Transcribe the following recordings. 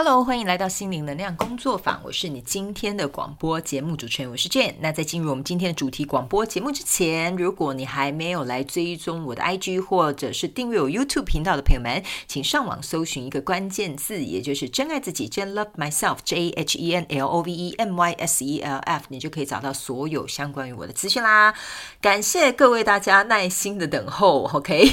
Hello，欢迎来到心灵能量工作坊，我是你今天的广播节目主持人，我是 Jane。那在进入我们今天的主题广播节目之前，如果你还没有来追踪我的 IG 或者是订阅我 YouTube 频道的朋友们，请上网搜寻一个关键字，也就是“真爱自己”，真 Love Myself，J H E N L O V E M Y S E L F，你就可以找到所有相关于我的资讯啦。感谢各位大家耐心的等候，OK？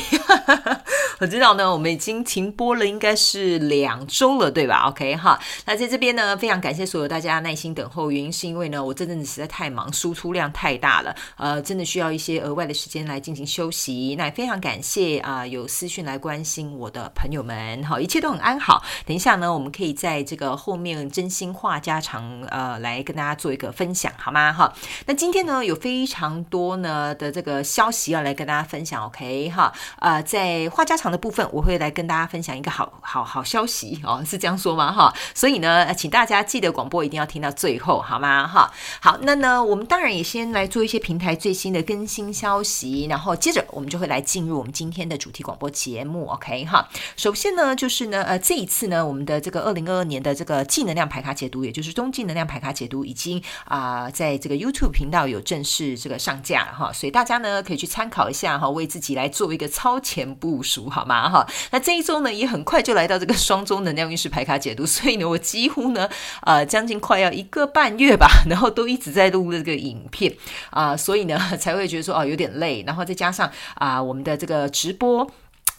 我知道呢，我们已经停播了，应该是两周了，对吧？OK 哈，那在这边呢，非常感谢所有大家耐心等候。原因是因为呢，我这阵子实在太忙，输出量太大了，呃，真的需要一些额外的时间来进行休息。那也非常感谢啊，有私讯来关心我的朋友们，好，一切都很安好。等一下呢，我们可以在这个后面真心话家常，呃，来跟大家做一个分享，好吗？哈，那今天呢，有非常多呢的这个消息要来跟大家分享。OK 哈，呃，在话家常的部分，我会来跟大家分享一个好好好消息哦，是这样说。嘛？哈，所以呢，请大家记得广播一定要听到最后，好吗？哈，好，那呢，我们当然也先来做一些平台最新的更新消息，然后接着我们就会来进入我们今天的主题广播节目，OK？哈，首先呢，就是呢，呃，这一次呢，我们的这个二零二二年的这个技能量排卡解读，也就是中技能量排卡解读，已经啊，在这个 YouTube 频道有正式这个上架了哈，所以大家呢可以去参考一下哈，为自己来做一个超前部署，好吗？哈，那这一周呢，也很快就来到这个双周能量运势排卡。解读，所以呢，我几乎呢，呃，将近快要一个半月吧，然后都一直在录这个影片啊，所以呢，才会觉得说哦有点累，然后再加上啊，我们的这个直播。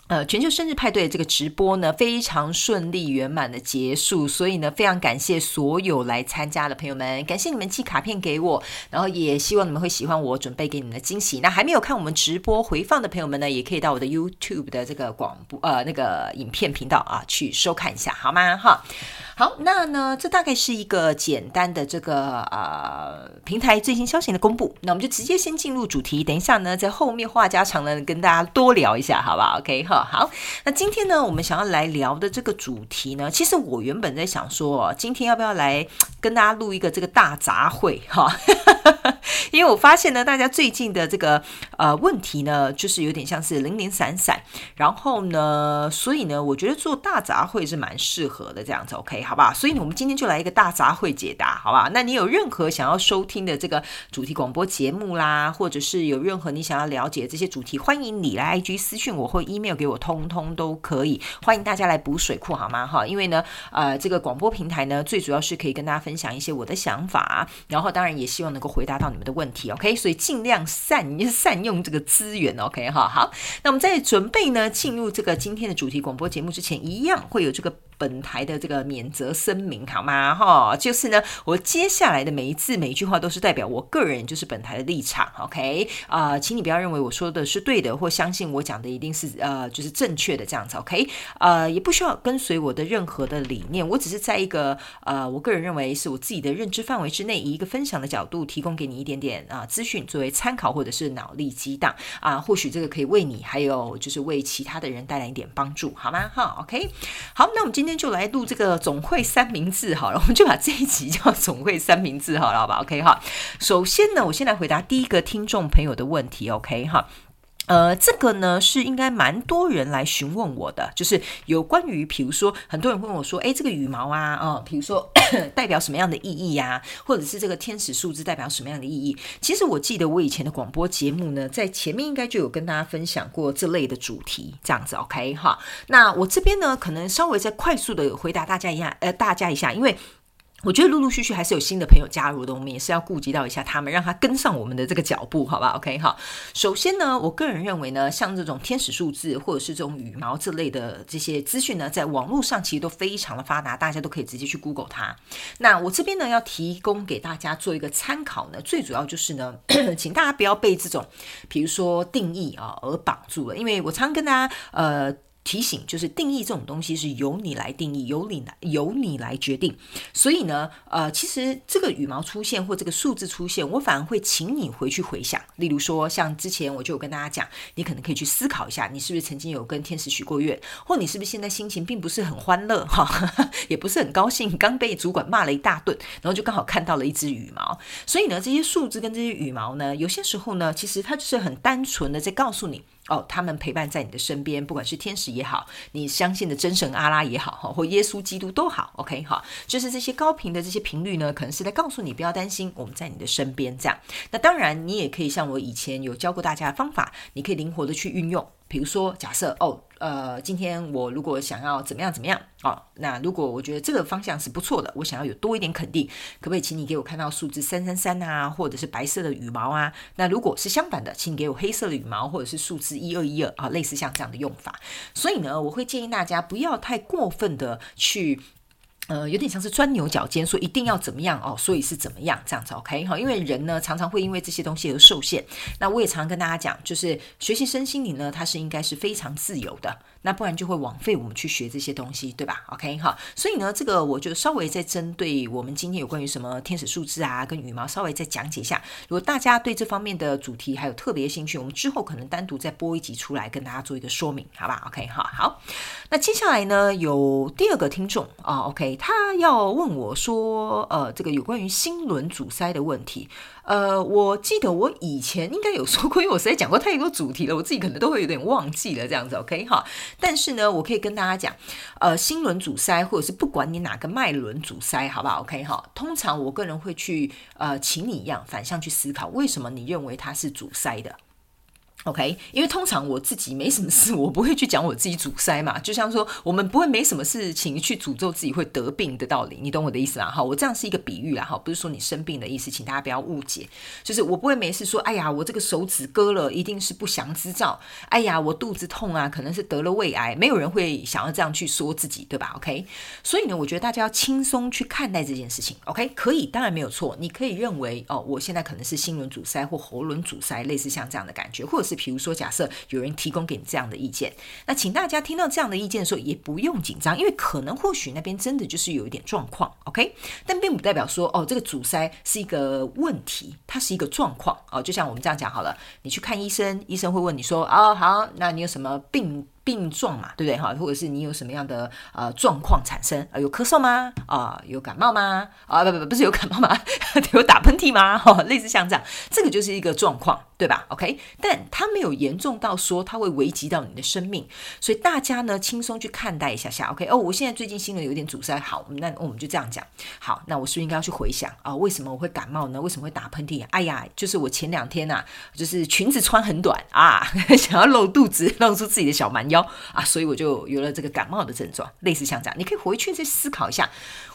呃，全球生日派对这个直播呢，非常顺利圆满的结束，所以呢，非常感谢所有来参加的朋友们，感谢你们寄卡片给我，然后也希望你们会喜欢我准备给你们的惊喜。那还没有看我们直播回放的朋友们呢，也可以到我的 YouTube 的这个广播呃那个影片频道啊去收看一下，好吗？哈。好，那呢，这大概是一个简单的这个呃平台最新消息的公布。那我们就直接先进入主题，等一下呢，在后面话家常呢，跟大家多聊一下，好不好？OK 哈，好。那今天呢，我们想要来聊的这个主题呢，其实我原本在想说，今天要不要来跟大家录一个这个大杂烩哈？因为我发现呢，大家最近的这个呃问题呢，就是有点像是零零散散，然后呢，所以呢，我觉得做大杂烩是蛮适合的，这样子 OK。好吧，所以呢，我们今天就来一个大杂烩解答，好吧？那你有任何想要收听的这个主题广播节目啦，或者是有任何你想要了解这些主题，欢迎你来 IG 私讯我或 email 给我，通通都可以。欢迎大家来补水库，好吗？哈，因为呢，呃，这个广播平台呢，最主要是可以跟大家分享一些我的想法，然后当然也希望能够回答到你们的问题，OK？所以尽量善善用这个资源，OK？哈，好。那我们在准备呢进入这个今天的主题广播节目之前，一样会有这个。本台的这个免责声明好吗？哈，就是呢，我接下来的每一字每一句话都是代表我个人，就是本台的立场。OK 啊，请你不要认为我说的是对的，或相信我讲的一定是呃就是正确的这样子。OK，呃，也不需要跟随我的任何的理念，我只是在一个呃我个人认为是我自己的认知范围之内，以一个分享的角度提供给你一点点啊资讯作为参考，或者是脑力激荡啊，或许这个可以为你，还有就是为其他的人带来一点帮助，好吗？哈，OK，好，那我们今今天就来录这个总会三明治好了，我们就把这一集叫总会三明治好了，好吧？OK 哈。首先呢，我先来回答第一个听众朋友的问题，OK 哈。呃，这个呢是应该蛮多人来询问我的，就是有关于，比如说很多人问我说，哎，这个羽毛啊，啊，比如说 代表什么样的意义呀，或者是这个天使数字代表什么样的意义？其实我记得我以前的广播节目呢，在前面应该就有跟大家分享过这类的主题，这样子 OK 哈。那我这边呢，可能稍微再快速的回答大家一下，呃，大家一下，因为。我觉得陆陆续续还是有新的朋友加入的，我们也是要顾及到一下他们，让他跟上我们的这个脚步，好吧？OK，好。首先呢，我个人认为呢，像这种天使数字或者是这种羽毛这类的这些资讯呢，在网络上其实都非常的发达，大家都可以直接去 Google 它。那我这边呢，要提供给大家做一个参考呢，最主要就是呢，请大家不要被这种，比如说定义啊而绑住了，因为我常跟大家呃。提醒就是定义这种东西是由你来定义，由你来由你来决定。所以呢，呃，其实这个羽毛出现或这个数字出现，我反而会请你回去回想。例如说，像之前我就有跟大家讲，你可能可以去思考一下，你是不是曾经有跟天使许过愿，或你是不是现在心情并不是很欢乐哈，也不是很高兴，刚被主管骂了一大顿，然后就刚好看到了一只羽毛。所以呢，这些数字跟这些羽毛呢，有些时候呢，其实它就是很单纯的在告诉你。哦，他们陪伴在你的身边，不管是天使也好，你相信的真神阿拉也好，哈，或耶稣基督都好，OK，哈，就是这些高频的这些频率呢，可能是在告诉你不要担心，我们在你的身边这样。那当然，你也可以像我以前有教过大家的方法，你可以灵活的去运用。比如说，假设哦，呃，今天我如果想要怎么样怎么样哦，那如果我觉得这个方向是不错的，我想要有多一点肯定，可不可以请你给我看到数字三三三啊，或者是白色的羽毛啊？那如果是相反的，请你给我黑色的羽毛，或者是数字一二一二啊，类似像这样的用法。所以呢，我会建议大家不要太过分的去。呃，有点像是钻牛角尖，说一定要怎么样哦，所以是怎么样这样子，OK 哈？因为人呢常常会因为这些东西而受限。那我也常常跟大家讲，就是学习身心灵呢，它是应该是非常自由的。那不然就会枉费我们去学这些东西，对吧？OK 好，所以呢，这个我就稍微再针对我们今天有关于什么天使数字啊，跟羽毛稍微再讲解一下。如果大家对这方面的主题还有特别兴趣，我们之后可能单独再播一集出来跟大家做一个说明，好吧？OK 好，好。那接下来呢，有第二个听众啊，OK，他要问我说，呃，这个有关于心轮阻塞的问题。呃，我记得我以前应该有说过，因为我实在讲过太多主题了，我自己可能都会有点忘记了这样子，OK 哈。但是呢，我可以跟大家讲，呃，心轮阻塞，或者是不管你哪个脉轮阻塞，好不好？OK 哈。通常我个人会去，呃，请你一样反向去思考，为什么你认为它是阻塞的？OK，因为通常我自己没什么事，我不会去讲我自己阻塞嘛。就像说，我们不会没什么事情去诅咒自己会得病的道理，你懂我的意思吗？哈，我这样是一个比喻啦，哈，不是说你生病的意思，请大家不要误解。就是我不会没事说，哎呀，我这个手指割了，一定是不祥之兆。哎呀，我肚子痛啊，可能是得了胃癌。没有人会想要这样去说自己，对吧？OK，所以呢，我觉得大家要轻松去看待这件事情。OK，可以，当然没有错。你可以认为哦，我现在可能是心轮阻塞或喉轮阻塞，类似像这样的感觉，或者是。比如说，假设有人提供给你这样的意见，那请大家听到这样的意见的时候，也不用紧张，因为可能或许那边真的就是有一点状况，OK？但并不代表说，哦，这个阻塞是一个问题，它是一个状况哦。就像我们这样讲好了，你去看医生，医生会问你说，哦，好，那你有什么病？病状嘛，对不对哈？或者是你有什么样的呃状况产生啊？有咳嗽吗？啊，有感冒吗？啊，不不不，是有感冒吗？有打喷嚏吗？哈，类似像这样，这个就是一个状况，对吧？OK，但它没有严重到说它会危及到你的生命，所以大家呢轻松去看待一下下。OK，哦，我现在最近心里有点阻塞，好，那我们就这样讲。好，那我是不是应该要去回想啊？为什么我会感冒呢？为什么会打喷嚏？哎呀，就是我前两天呐，就是裙子穿很短啊，想要露肚子，露出自己的小蛮腰。啊，所以我就有了这个感冒的症状，类似像这样，你可以回去再思考一下，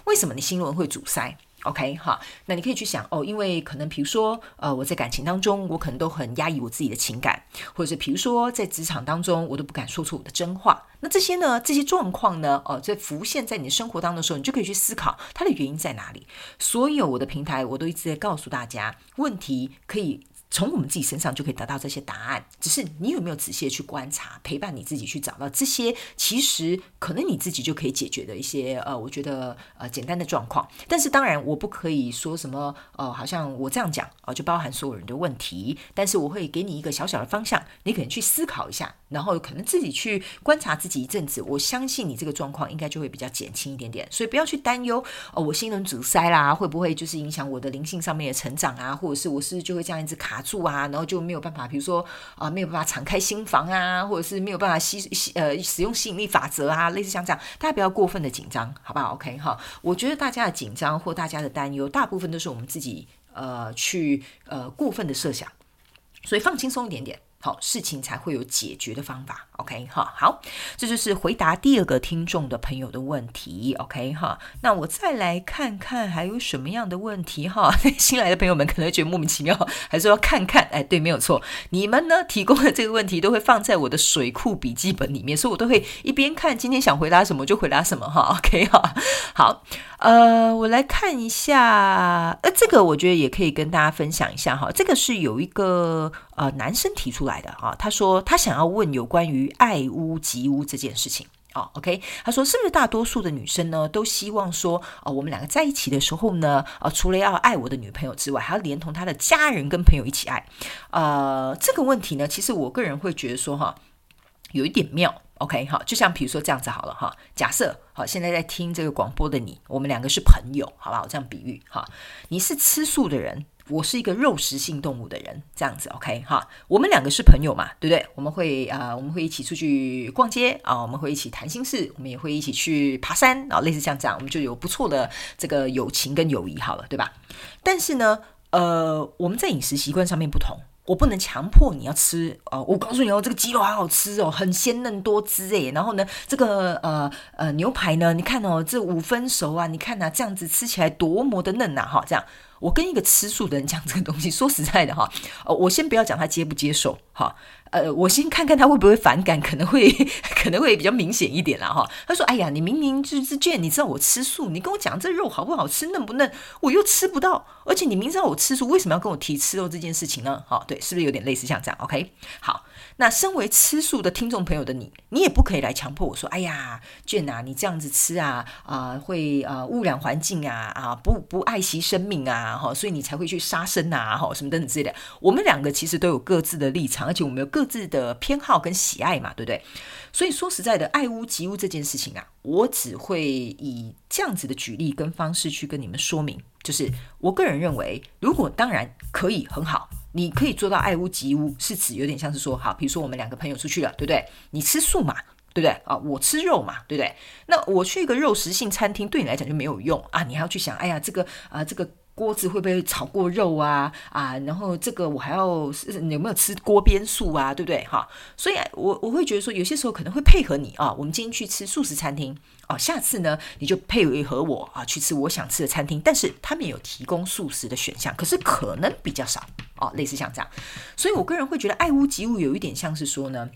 为什么你心轮会阻塞？OK，哈，那你可以去想哦，因为可能比如说，呃，我在感情当中，我可能都很压抑我自己的情感，或者是比如说在职场当中，我都不敢说出我的真话。那这些呢，这些状况呢，哦，在浮现在你的生活当中的时候，你就可以去思考它的原因在哪里。所有我的平台，我都一直在告诉大家，问题可以。从我们自己身上就可以得到这些答案，只是你有没有仔细的去观察，陪伴你自己去找到这些，其实可能你自己就可以解决的一些呃，我觉得呃简单的状况。但是当然我不可以说什么呃，好像我这样讲啊，就包含所有人的问题。但是我会给你一个小小的方向，你可能去思考一下，然后可能自己去观察自己一阵子。我相信你这个状况应该就会比较减轻一点点。所以不要去担忧哦，我心轮阻塞啦，会不会就是影响我的灵性上面的成长啊？或者是我是就会这样一直卡。住啊，然后就没有办法，比如说啊，没有办法敞开心房啊，或者是没有办法吸吸呃使用吸引力法则啊，类似像这样，大家不要过分的紧张，好不好？OK 哈，我觉得大家的紧张或大家的担忧，大部分都是我们自己呃去呃过分的设想，所以放轻松一点点。好，事情才会有解决的方法。OK，哈，好，这就是回答第二个听众的朋友的问题。OK，哈，那我再来看看还有什么样的问题哈。新来的朋友们可能觉得莫名其妙，还是要看看。哎，对，没有错，你们呢提供的这个问题都会放在我的水库笔记本里面，所以我都会一边看今天想回答什么就回答什么哈。OK，哈，好，呃，我来看一下，呃，这个我觉得也可以跟大家分享一下哈。这个是有一个。呃，男生提出来的啊，他说他想要问有关于爱屋及乌这件事情哦 OK，他说是不是大多数的女生呢都希望说，哦，我们两个在一起的时候呢，呃，除了要爱我的女朋友之外，还要连同他的家人跟朋友一起爱。呃，这个问题呢，其实我个人会觉得说哈，有一点妙。OK，好，就像比如说这样子好了哈，假设好，现在在听这个广播的你，我们两个是朋友，好不好？这样比喻哈，你是吃素的人我是一个肉食性动物的人，这样子，OK 哈。我们两个是朋友嘛，对不对？我们会啊，我们会一起出去逛街啊，我们会一起谈心事，我们也会一起去爬山啊，类似像这样，我们就有不错的这个友情跟友谊，好了，对吧？但是呢，呃，我们在饮食习惯上面不同。我不能强迫你要吃哦，我告诉你哦，这个鸡肉好好吃哦，很鲜嫩多汁诶。然后呢，这个呃呃牛排呢，你看哦，这五分熟啊，你看呐，这样子吃起来多么的嫩呐，哈，这样。我跟一个吃素的人讲这个东西，说实在的哈，哦，我先不要讲他接不接受哈，呃，我先看看他会不会反感，可能会 可能会比较明显一点啦哈。他说：“哎呀，你明明就是见你知道我吃素，你跟我讲这肉好不好吃，嫩不嫩，我又吃不到，而且你明知道我吃素，为什么要跟我提吃肉这件事情呢？哈，对，是不是有点类似像这样？OK，好。”那身为吃素的听众朋友的你，你也不可以来强迫我说：“哎呀，娟啊，你这样子吃啊，啊会啊污染环境啊，啊不不爱惜生命啊，哈，所以你才会去杀生啊，哈，什么等等之类的。”我们两个其实都有各自的立场，而且我们有各自的偏好跟喜爱嘛，对不对？所以说实在的，爱屋及乌这件事情啊，我只会以这样子的举例跟方式去跟你们说明，就是我个人认为，如果当然可以很好。你可以做到爱屋及乌，是指有点像是说，好，比如说我们两个朋友出去了，对不对？你吃素嘛，对不对？啊，我吃肉嘛，对不对？那我去一个肉食性餐厅，对你来讲就没有用啊，你还要去想，哎呀，这个啊，这个。锅子会不会炒过肉啊？啊，然后这个我还要有没有吃锅边素啊？对不对？哈，所以我我会觉得说，有些时候可能会配合你啊。我们今天去吃素食餐厅哦，下次呢你就配合我啊去吃我想吃的餐厅。但是他们有提供素食的选项，可是可能比较少哦，类似像这样。所以我个人会觉得爱屋及乌有一点像是说呢，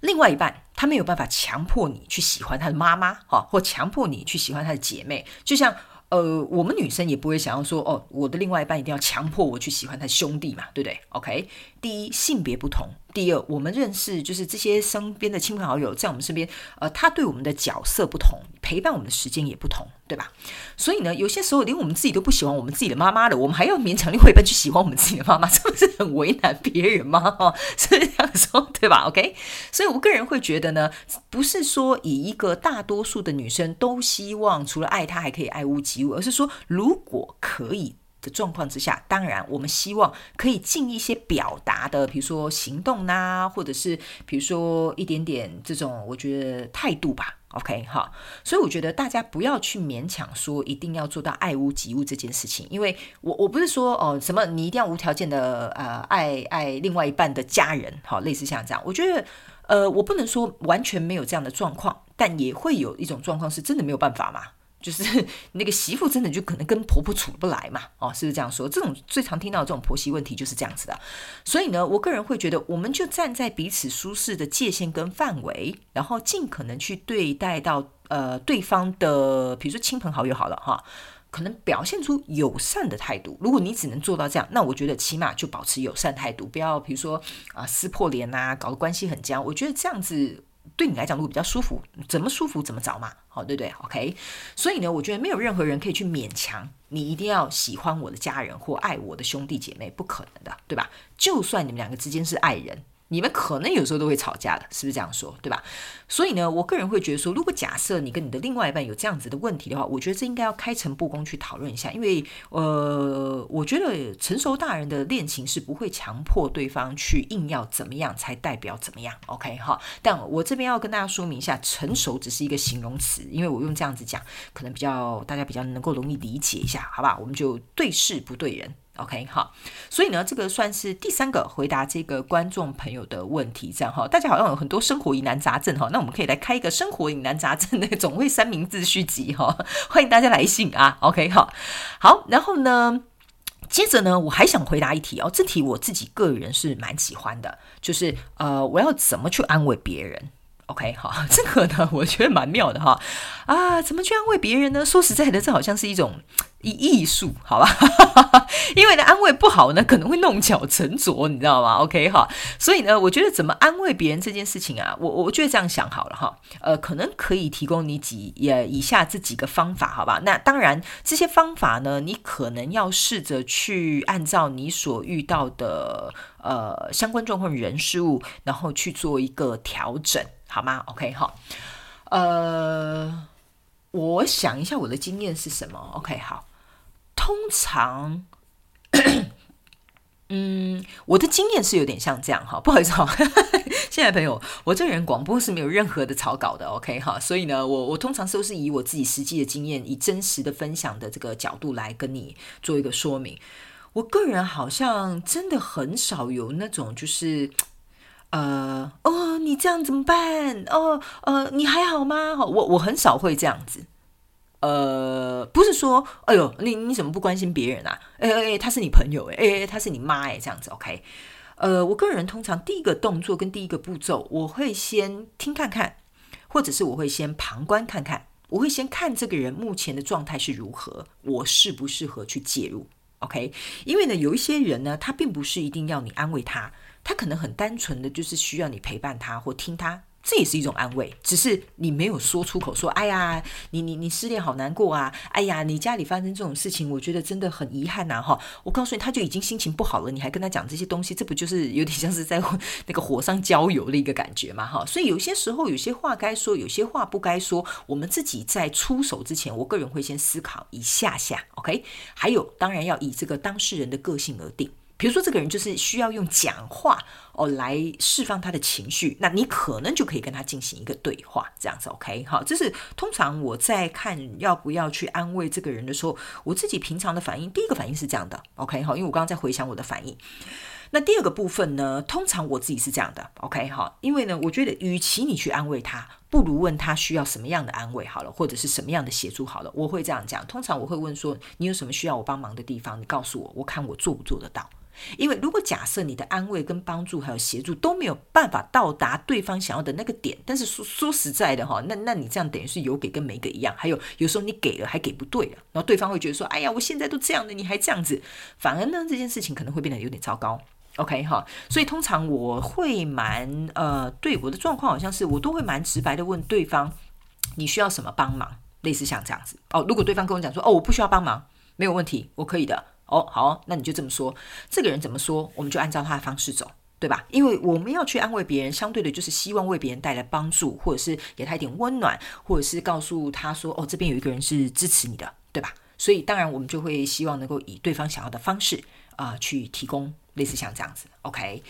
另外一半他没有办法强迫你去喜欢他的妈妈哈，或强迫你去喜欢他的姐妹，就像。呃，我们女生也不会想要说哦，我的另外一半一定要强迫我去喜欢他兄弟嘛，对不对？OK，第一性别不同。第二，我们认识就是这些身边的亲朋好友，在我们身边，呃，他对我们的角色不同，陪伴我们的时间也不同，对吧？所以呢，有些时候连我们自己都不喜欢我们自己的妈妈了，我们还要勉强另外一半去喜欢我们自己的妈妈，这不是很为难别人吗？哈，是这样说，对吧？OK，所以我个人会觉得呢，不是说以一个大多数的女生都希望除了爱他还可以爱屋及乌，而是说如果可以。的状况之下，当然我们希望可以尽一些表达的，比如说行动呐，或者是比如说一点点这种，我觉得态度吧。OK 哈，所以我觉得大家不要去勉强说一定要做到爱屋及乌这件事情，因为我我不是说哦什么你一定要无条件的呃爱爱另外一半的家人，好类似像这样，我觉得呃我不能说完全没有这样的状况，但也会有一种状况是真的没有办法嘛。就是 那个媳妇真的就可能跟婆婆处不来嘛，哦，是不是这样说？这种最常听到这种婆媳问题就是这样子的。所以呢，我个人会觉得，我们就站在彼此舒适的界限跟范围，然后尽可能去对待到呃对方的，比如说亲朋好友好了哈，可能表现出友善的态度。如果你只能做到这样，那我觉得起码就保持友善态度，不要比如说啊撕破脸呐，搞得关系很僵。我觉得这样子。对你来讲，如果比较舒服，怎么舒服怎么找嘛，好对不对？OK，所以呢，我觉得没有任何人可以去勉强你一定要喜欢我的家人或爱我的兄弟姐妹，不可能的，对吧？就算你们两个之间是爱人。你们可能有时候都会吵架的，是不是这样说，对吧？所以呢，我个人会觉得说，如果假设你跟你的另外一半有这样子的问题的话，我觉得这应该要开诚布公去讨论一下，因为呃，我觉得成熟大人的恋情是不会强迫对方去硬要怎么样才代表怎么样，OK 哈？但我这边要跟大家说明一下，成熟只是一个形容词，因为我用这样子讲，可能比较大家比较能够容易理解一下，好吧？我们就对事不对人。OK，好，所以呢，这个算是第三个回答这个观众朋友的问题，这样哈，大家好像有很多生活疑难杂症哈，那我们可以来开一个生活疑难杂症的总会三明治续集哈，欢迎大家来信啊，OK，好，好，然后呢，接着呢，我还想回答一题哦，这题我自己个人是蛮喜欢的，就是呃，我要怎么去安慰别人？？OK，好，这个呢，我觉得蛮妙的哈。啊，怎么去安慰别人呢？说实在的，这好像是一种艺艺术，好吧？因为呢，安慰不好呢，可能会弄巧成拙，你知道吗？OK，哈，所以呢，我觉得怎么安慰别人这件事情啊，我我觉得这样想好了哈。呃，可能可以提供你几也以下这几个方法，好吧？那当然，这些方法呢，你可能要试着去按照你所遇到的呃相关状况、人事物，然后去做一个调整。好吗？OK，好，呃，我想一下我的经验是什么？OK，好，通常嗯，我的经验是有点像这样哈，不好意思哈，现在朋友，我这个人广播是没有任何的草稿的，OK 哈，所以呢，我我通常都是以我自己实际的经验，以真实的分享的这个角度来跟你做一个说明。我个人好像真的很少有那种就是，呃，哦，你这样怎么办？哦，呃，你还好吗？我我很少会这样子。呃，不是说，哎呦，你你怎么不关心别人啊？哎哎，他是你朋友哎，哎，他是你妈哎，这样子，OK？呃，我个人通常第一个动作跟第一个步骤，我会先听看看，或者是我会先旁观看看，我会先看这个人目前的状态是如何，我适不适合去介入，OK？因为呢，有一些人呢，他并不是一定要你安慰他，他可能很单纯的就是需要你陪伴他或听他。这也是一种安慰，只是你没有说出口，说：“哎呀，你你你失恋好难过啊！哎呀，你家里发生这种事情，我觉得真的很遗憾呐！”哈，我告诉你，他就已经心情不好了，你还跟他讲这些东西，这不就是有点像是在 那个火上浇油的一个感觉嘛？哈，所以有些时候有些话该说，有些话不该说，我们自己在出手之前，我个人会先思考一下下，OK？还有，当然要以这个当事人的个性而定。比如说，这个人就是需要用讲话哦来释放他的情绪，那你可能就可以跟他进行一个对话，这样子 OK 好。这是通常我在看要不要去安慰这个人的时候，我自己平常的反应，第一个反应是这样的 OK 好，因为我刚刚在回想我的反应。那第二个部分呢，通常我自己是这样的 OK 好，因为呢，我觉得与其你去安慰他，不如问他需要什么样的安慰好了，或者是什么样的协助好了，我会这样讲。通常我会问说，你有什么需要我帮忙的地方，你告诉我，我看我做不做得到。因为如果假设你的安慰跟帮助还有协助都没有办法到达对方想要的那个点，但是说说实在的哈，那那你这样等于是有给跟没给一样。还有有时候你给了还给不对了，然后对方会觉得说，哎呀，我现在都这样的，你还这样子，反而呢这件事情可能会变得有点糟糕。OK 哈，所以通常我会蛮呃，对我的状况好像是我都会蛮直白的问对方，你需要什么帮忙，类似像这样子哦。如果对方跟我讲说，哦，我不需要帮忙，没有问题，我可以的。哦，好，那你就这么说。这个人怎么说，我们就按照他的方式走，对吧？因为我们要去安慰别人，相对的就是希望为别人带来帮助，或者是给他一点温暖，或者是告诉他说，哦，这边有一个人是支持你的，对吧？所以当然我们就会希望能够以对方想要的方式啊去提供类似像这样子，OK？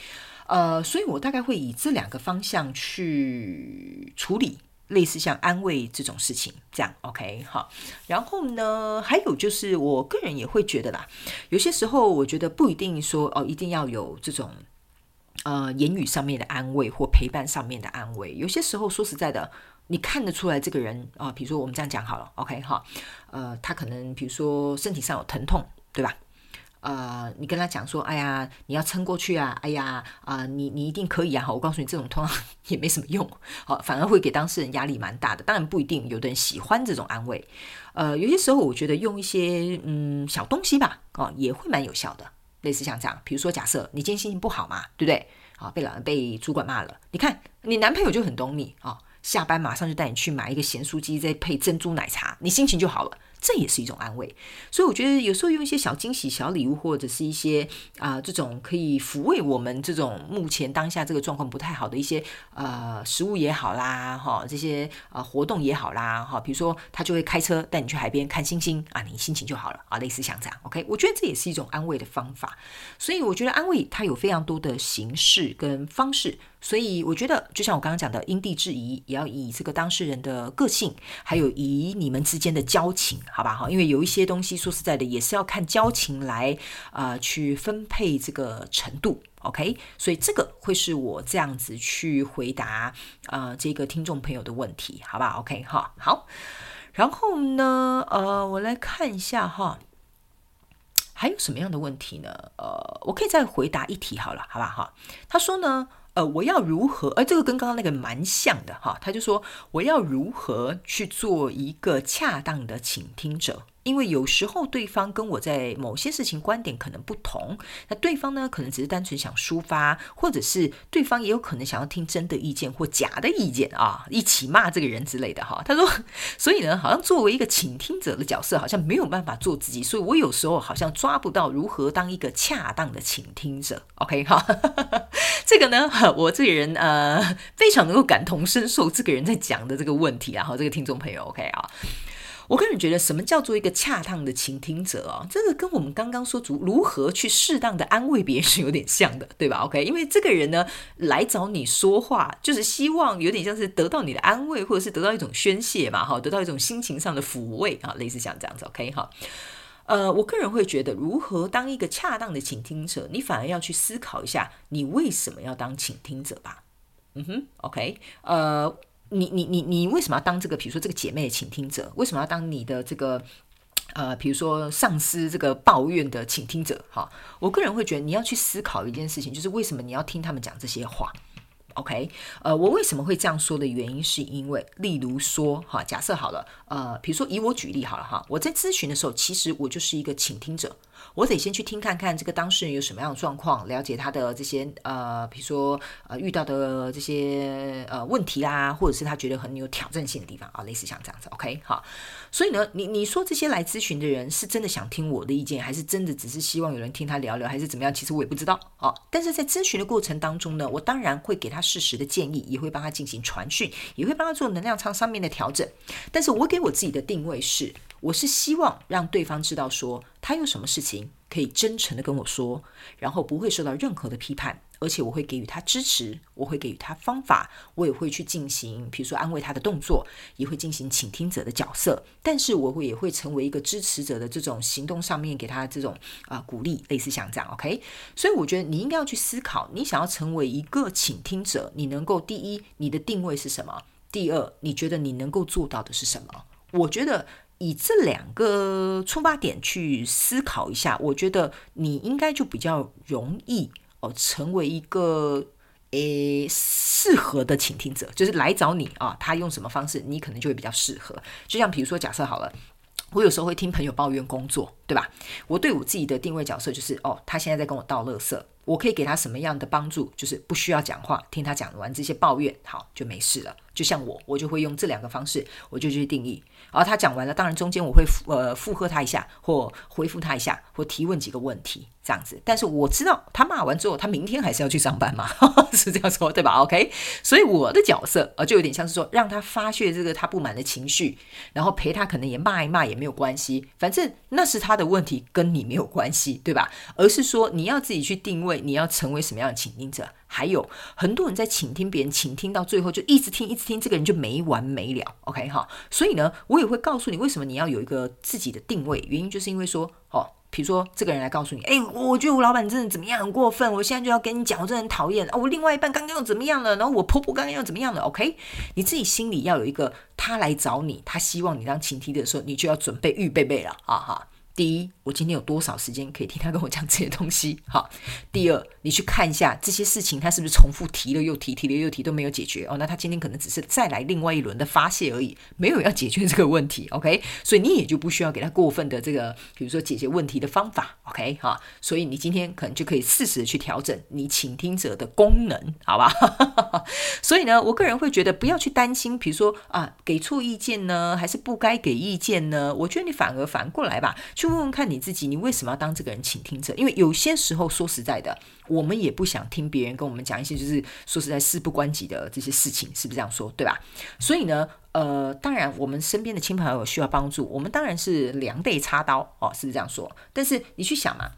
呃，所以我大概会以这两个方向去处理。类似像安慰这种事情，这样 OK 好。然后呢，还有就是我个人也会觉得啦，有些时候我觉得不一定说哦，一定要有这种呃言语上面的安慰或陪伴上面的安慰。有些时候说实在的，你看得出来这个人啊，比如说我们这样讲好了，OK 哈，呃，他可能比如说身体上有疼痛，对吧？呃，你跟他讲说，哎呀，你要撑过去啊，哎呀，啊，你你一定可以啊！我告诉你，这种通常 也没什么用，好，反而会给当事人压力蛮大的。当然不一定，有的人喜欢这种安慰。呃，有些时候我觉得用一些嗯小东西吧，哦，也会蛮有效的。类似像这样，比如说假设你今天心情不好嘛，对不对？啊，被老被主管骂了，你看你男朋友就很懂你啊，下班马上就带你去买一个咸酥鸡，再配珍珠奶茶，你心情就好了。这也是一种安慰，所以我觉得有时候用一些小惊喜、小礼物，或者是一些啊这种可以抚慰我们这种目前当下这个状况不太好的一些呃食物也好啦，哈这些呃活动也好啦，哈，比如说他就会开车带你去海边看星星啊，你心情就好了啊，类似像这样，OK，我觉得这也是一种安慰的方法，所以我觉得安慰它有非常多的形式跟方式。所以我觉得，就像我刚刚讲的，因地制宜，也要以这个当事人的个性，还有以你们之间的交情，好吧哈？因为有一些东西，说实在的，也是要看交情来啊去分配这个程度，OK？所以这个会是我这样子去回答啊这个听众朋友的问题，好吧？OK 哈，好。然后呢，呃，我来看一下哈，还有什么样的问题呢？呃，我可以再回答一题好了，好吧哈？他说呢。呃，我要如何？而这个跟刚刚那个蛮像的哈，他就说我要如何去做一个恰当的倾听者。因为有时候对方跟我在某些事情观点可能不同，那对方呢可能只是单纯想抒发，或者是对方也有可能想要听真的意见或假的意见啊，一起骂这个人之类的哈。他说，所以呢，好像作为一个倾听者的角色，好像没有办法做自己，所以我有时候好像抓不到如何当一个恰当的倾听者。OK 哈，这个呢，我这个人呃非常能够感同身受这个人在讲的这个问题啊，哈，这个听众朋友 OK 啊。我个人觉得，什么叫做一个恰当的倾听者啊？这个跟我们刚刚说如如何去适当的安慰别人是有点像的，对吧？OK，因为这个人呢来找你说话，就是希望有点像是得到你的安慰，或者是得到一种宣泄嘛，哈，得到一种心情上的抚慰啊，类似像这样子，OK 哈。呃，我个人会觉得，如何当一个恰当的倾听者，你反而要去思考一下，你为什么要当倾听者吧？嗯哼，OK，呃。你你你你为什么要当这个？比如说这个姐妹的倾听者，为什么要当你的这个呃，比如说上司这个抱怨的倾听者？哈，我个人会觉得你要去思考一件事情，就是为什么你要听他们讲这些话？OK，呃，我为什么会这样说的原因，是因为例如说，哈，假设好了，呃，比如说以我举例好了哈，我在咨询的时候，其实我就是一个倾听者。我得先去听看看这个当事人有什么样的状况，了解他的这些呃，比如说呃遇到的这些呃问题啦，或者是他觉得很有挑战性的地方啊，类似像这样子，OK 好。所以呢，你你说这些来咨询的人是真的想听我的意见，还是真的只是希望有人听他聊聊，还是怎么样？其实我也不知道啊。但是在咨询的过程当中呢，我当然会给他适时的建议，也会帮他进行传讯，也会帮他做能量舱上面的调整。但是我给我自己的定位是。我是希望让对方知道，说他有什么事情可以真诚的跟我说，然后不会受到任何的批判，而且我会给予他支持，我会给予他方法，我也会去进行，比如说安慰他的动作，也会进行倾听者的角色，但是我会也会成为一个支持者的这种行动上面给他这种啊鼓励，类似像这样，OK？所以我觉得你应该要去思考，你想要成为一个倾听者，你能够第一，你的定位是什么？第二，你觉得你能够做到的是什么？我觉得。以这两个出发点去思考一下，我觉得你应该就比较容易哦，成为一个诶适合的倾听者，就是来找你啊，他用什么方式，你可能就会比较适合。就像比如说，假设好了，我有时候会听朋友抱怨工作，对吧？我对我自己的定位角色就是，哦，他现在在跟我倒垃圾，我可以给他什么样的帮助？就是不需要讲话，听他讲完这些抱怨，好就没事了。就像我，我就会用这两个方式，我就去定义。而他讲完了，当然中间我会呃附和他一下，或回复他一下，或提问几个问题。这样子。但是我知道他骂完之后，他明天还是要去上班嘛，是这样说对吧？OK，所以我的角色啊，就有点像是说让他发泄这个他不满的情绪，然后陪他可能也骂一骂也没有关系，反正那是他的问题，跟你没有关系，对吧？而是说你要自己去定位，你要成为什么样的倾听者。还有很多人在倾听别人，倾听到最后就一直听，一直听，这个人就没完没了。OK 哈，所以呢，我也会告诉你为什么你要有一个自己的定位，原因就是因为说，哦，比如说这个人来告诉你，哎，我觉得我老板真的怎么样，很过分，我现在就要跟你讲，我真的很讨厌哦，我另外一半刚刚又怎么样了，然后我婆婆刚刚又怎么样了？OK，你自己心里要有一个，他来找你，他希望你当倾听的时候，你就要准备预备备了啊哈。第一，我今天有多少时间可以听他跟我讲这些东西？好，第二，你去看一下这些事情，他是不是重复提了又提，提了又提都没有解决哦？那他今天可能只是再来另外一轮的发泄而已，没有要解决这个问题。OK，所以你也就不需要给他过分的这个，比如说解决问题的方法。OK，哈，所以你今天可能就可以适时的去调整你倾听者的功能，好吧？所以呢，我个人会觉得不要去担心，比如说啊，给错意见呢，还是不该给意见呢？我觉得你反而反过来吧。去问问看你自己，你为什么要当这个人倾听者？因为有些时候说实在的，我们也不想听别人跟我们讲一些就是说实在事不关己的这些事情，是不是这样说？对吧？所以呢，呃，当然我们身边的亲朋好友需要帮助，我们当然是两肋插刀哦，是不是这样说？但是你去想嘛。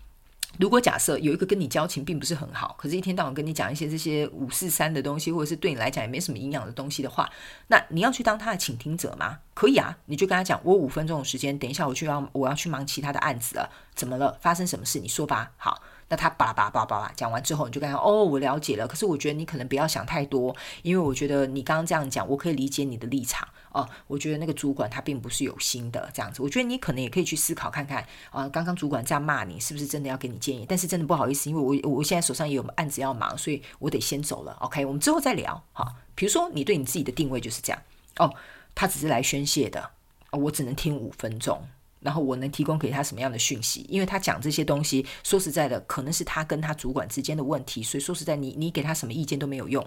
如果假设有一个跟你交情并不是很好，可是一天到晚跟你讲一些这些五四三的东西，或者是对你来讲也没什么营养的东西的话，那你要去当他的倾听者吗？可以啊，你就跟他讲，我五分钟的时间，等一下我就要我要去忙其他的案子了，怎么了？发生什么事？你说吧。好。那他叭叭叭叭叭讲完之后，你就跟他哦，我了解了。可是我觉得你可能不要想太多，因为我觉得你刚刚这样讲，我可以理解你的立场哦。我觉得那个主管他并不是有心的这样子。我觉得你可能也可以去思考看看啊，刚刚主管这样骂你，是不是真的要给你建议？但是真的不好意思，因为我我现在手上也有案子要忙，所以我得先走了。OK，我们之后再聊。好，比如说你对你自己的定位就是这样哦，他只是来宣泄的，哦我只能听五分钟。然后我能提供给他什么样的讯息？因为他讲这些东西，说实在的，可能是他跟他主管之间的问题，所以说实在，你你给他什么意见都没有用，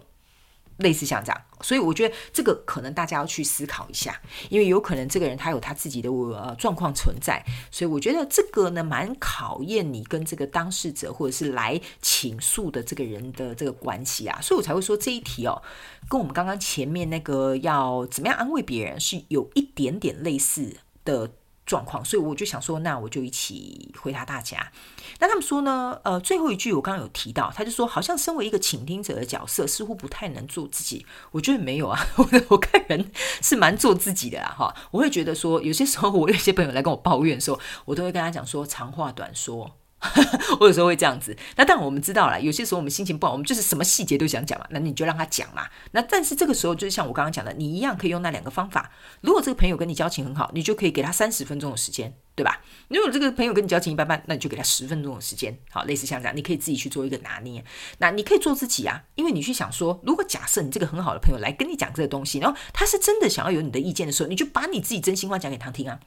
类似像这样。所以我觉得这个可能大家要去思考一下，因为有可能这个人他有他自己的呃状况存在，所以我觉得这个呢蛮考验你跟这个当事者或者是来倾诉的这个人的这个关系啊，所以我才会说这一题哦，跟我们刚刚前面那个要怎么样安慰别人是有一点点类似。的。状况，所以我就想说，那我就一起回答大家。那他们说呢？呃，最后一句我刚刚有提到，他就说，好像身为一个倾听者的角色，似乎不太能做自己。我觉得没有啊，我我个人是蛮做自己的啊，哈。我会觉得说，有些时候我有些朋友来跟我抱怨说，我都会跟他讲说，长话短说。我有时候会这样子，那当然我们知道了，有些时候我们心情不好，我们就是什么细节都想讲嘛，那你就让他讲嘛。那但是这个时候就是像我刚刚讲的，你一样可以用那两个方法。如果这个朋友跟你交情很好，你就可以给他三十分钟的时间，对吧？如果这个朋友跟你交情一般般，那你就给他十分钟的时间。好，类似像这样，你可以自己去做一个拿捏。那你可以做自己啊，因为你去想说，如果假设你这个很好的朋友来跟你讲这个东西，然后他是真的想要有你的意见的时候，你就把你自己真心话讲给他听啊。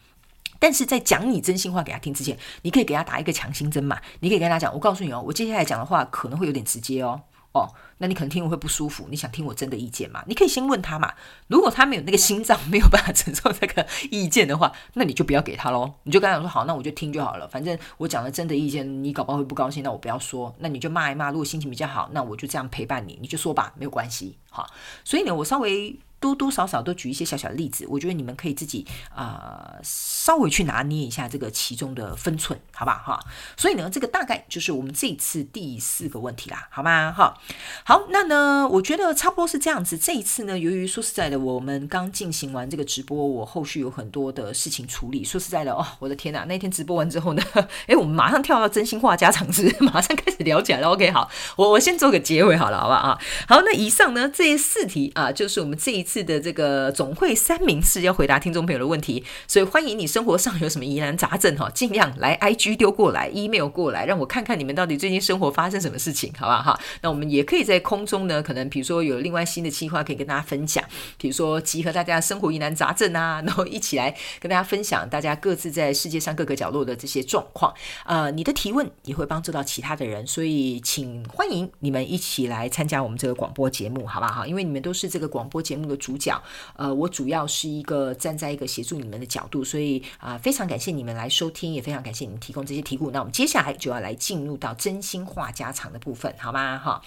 但是在讲你真心话给他听之前，你可以给他打一个强心针嘛？你可以跟他讲，我告诉你哦，我接下来讲的话可能会有点直接哦，哦，那你可能听我会不舒服。你想听我真的意见吗？你可以先问他嘛。如果他没有那个心脏，没有办法承受这个意见的话，那你就不要给他喽。你就跟他讲说好，那我就听就好了。反正我讲了真的意见，你搞不好会不高兴，那我不要说。那你就骂一骂。如果心情比较好，那我就这样陪伴你，你就说吧，没有关系。好，所以呢，我稍微。多多少少都举一些小小的例子，我觉得你们可以自己啊稍微去拿捏一下这个其中的分寸，好吧哈。所以呢，这个大概就是我们这一次第四个问题啦，好吗？哈，好，那呢，我觉得差不多是这样子。这一次呢，由于说实在的，我们刚进行完这个直播，我后续有很多的事情处理。说实在的，哦，我的天哪，那天直播完之后呢，诶，我们马上跳到真心话加长式，马上开始聊起来了。OK，好，我我先做个结尾好了，好不好啊？好，那以上呢这四题啊，就是我们这一次。次的这个总会三明治要回答听众朋友的问题，所以欢迎你生活上有什么疑难杂症哈，尽量来 I G 丢过来，email 过来，让我看看你们到底最近生活发生什么事情，好不好哈？那我们也可以在空中呢，可能比如说有另外新的计划可以跟大家分享，比如说集合大家生活疑难杂症啊，然后一起来跟大家分享大家各自在世界上各个角落的这些状况。呃，你的提问也会帮助到其他的人，所以请欢迎你们一起来参加我们这个广播节目，好不好？因为你们都是这个广播节目的。主角，呃，我主要是一个站在一个协助你们的角度，所以啊，非常感谢你们来收听，也非常感谢你们提供这些题目。那我们接下来就要来进入到真心话家常的部分，好吗？哈，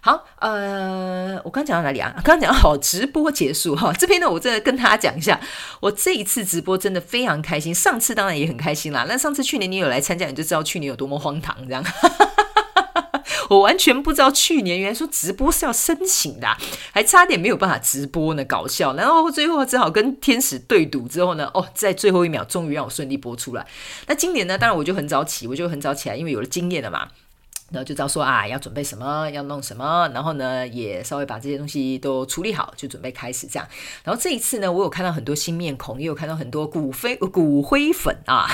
好，呃，我刚讲到哪里啊？刚刚讲好直播结束哈，这边呢，我真的跟大家讲一下，我这一次直播真的非常开心，上次当然也很开心啦。那上次去年你有来参加，你就知道去年有多么荒唐，这样。我完全不知道去年原来说直播是要申请的，还差点没有办法直播呢，搞笑。然后最后只好跟天使对赌之后呢，哦，在最后一秒终于让我顺利播出来。那今年呢，当然我就很早起，我就很早起来，因为有了经验了嘛，然后就知道说啊，要准备什么，要弄什么，然后呢也稍微把这些东西都处理好，就准备开始这样。然后这一次呢，我有看到很多新面孔，也有看到很多骨灰骨灰粉啊。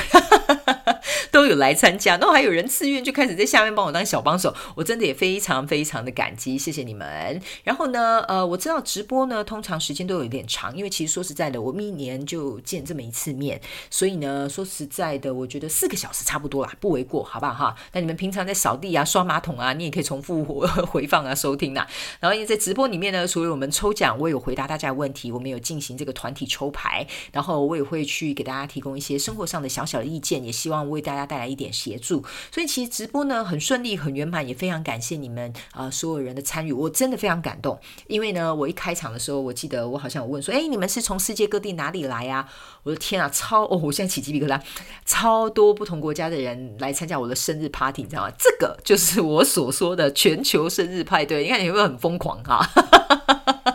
来参加，然后还有人自愿就开始在下面帮我当小帮手，我真的也非常非常的感激，谢谢你们。然后呢，呃，我知道直播呢通常时间都有点长，因为其实说实在的，我们一年就见这么一次面，所以呢，说实在的，我觉得四个小时差不多啦，不为过，好不好哈？那你们平常在扫地啊、刷马桶啊，你也可以重复回放啊、收听啊。然后因为在直播里面呢，除了我们抽奖，我有回答大家的问题，我们有进行这个团体抽牌，然后我也会去给大家提供一些生活上的小小的意见，也希望为大家。带来来一点协助，所以其实直播呢很顺利、很圆满，也非常感谢你们啊所有人的参与，我真的非常感动。因为呢，我一开场的时候，我记得我好像有问说：“哎，你们是从世界各地哪里来呀？”我的天啊，超哦！我现在起鸡皮疙瘩，超多不同国家的人来参加我的生日 party，你知道吗？这个就是我所说的全球生日派对。你看你有没有很疯狂哈？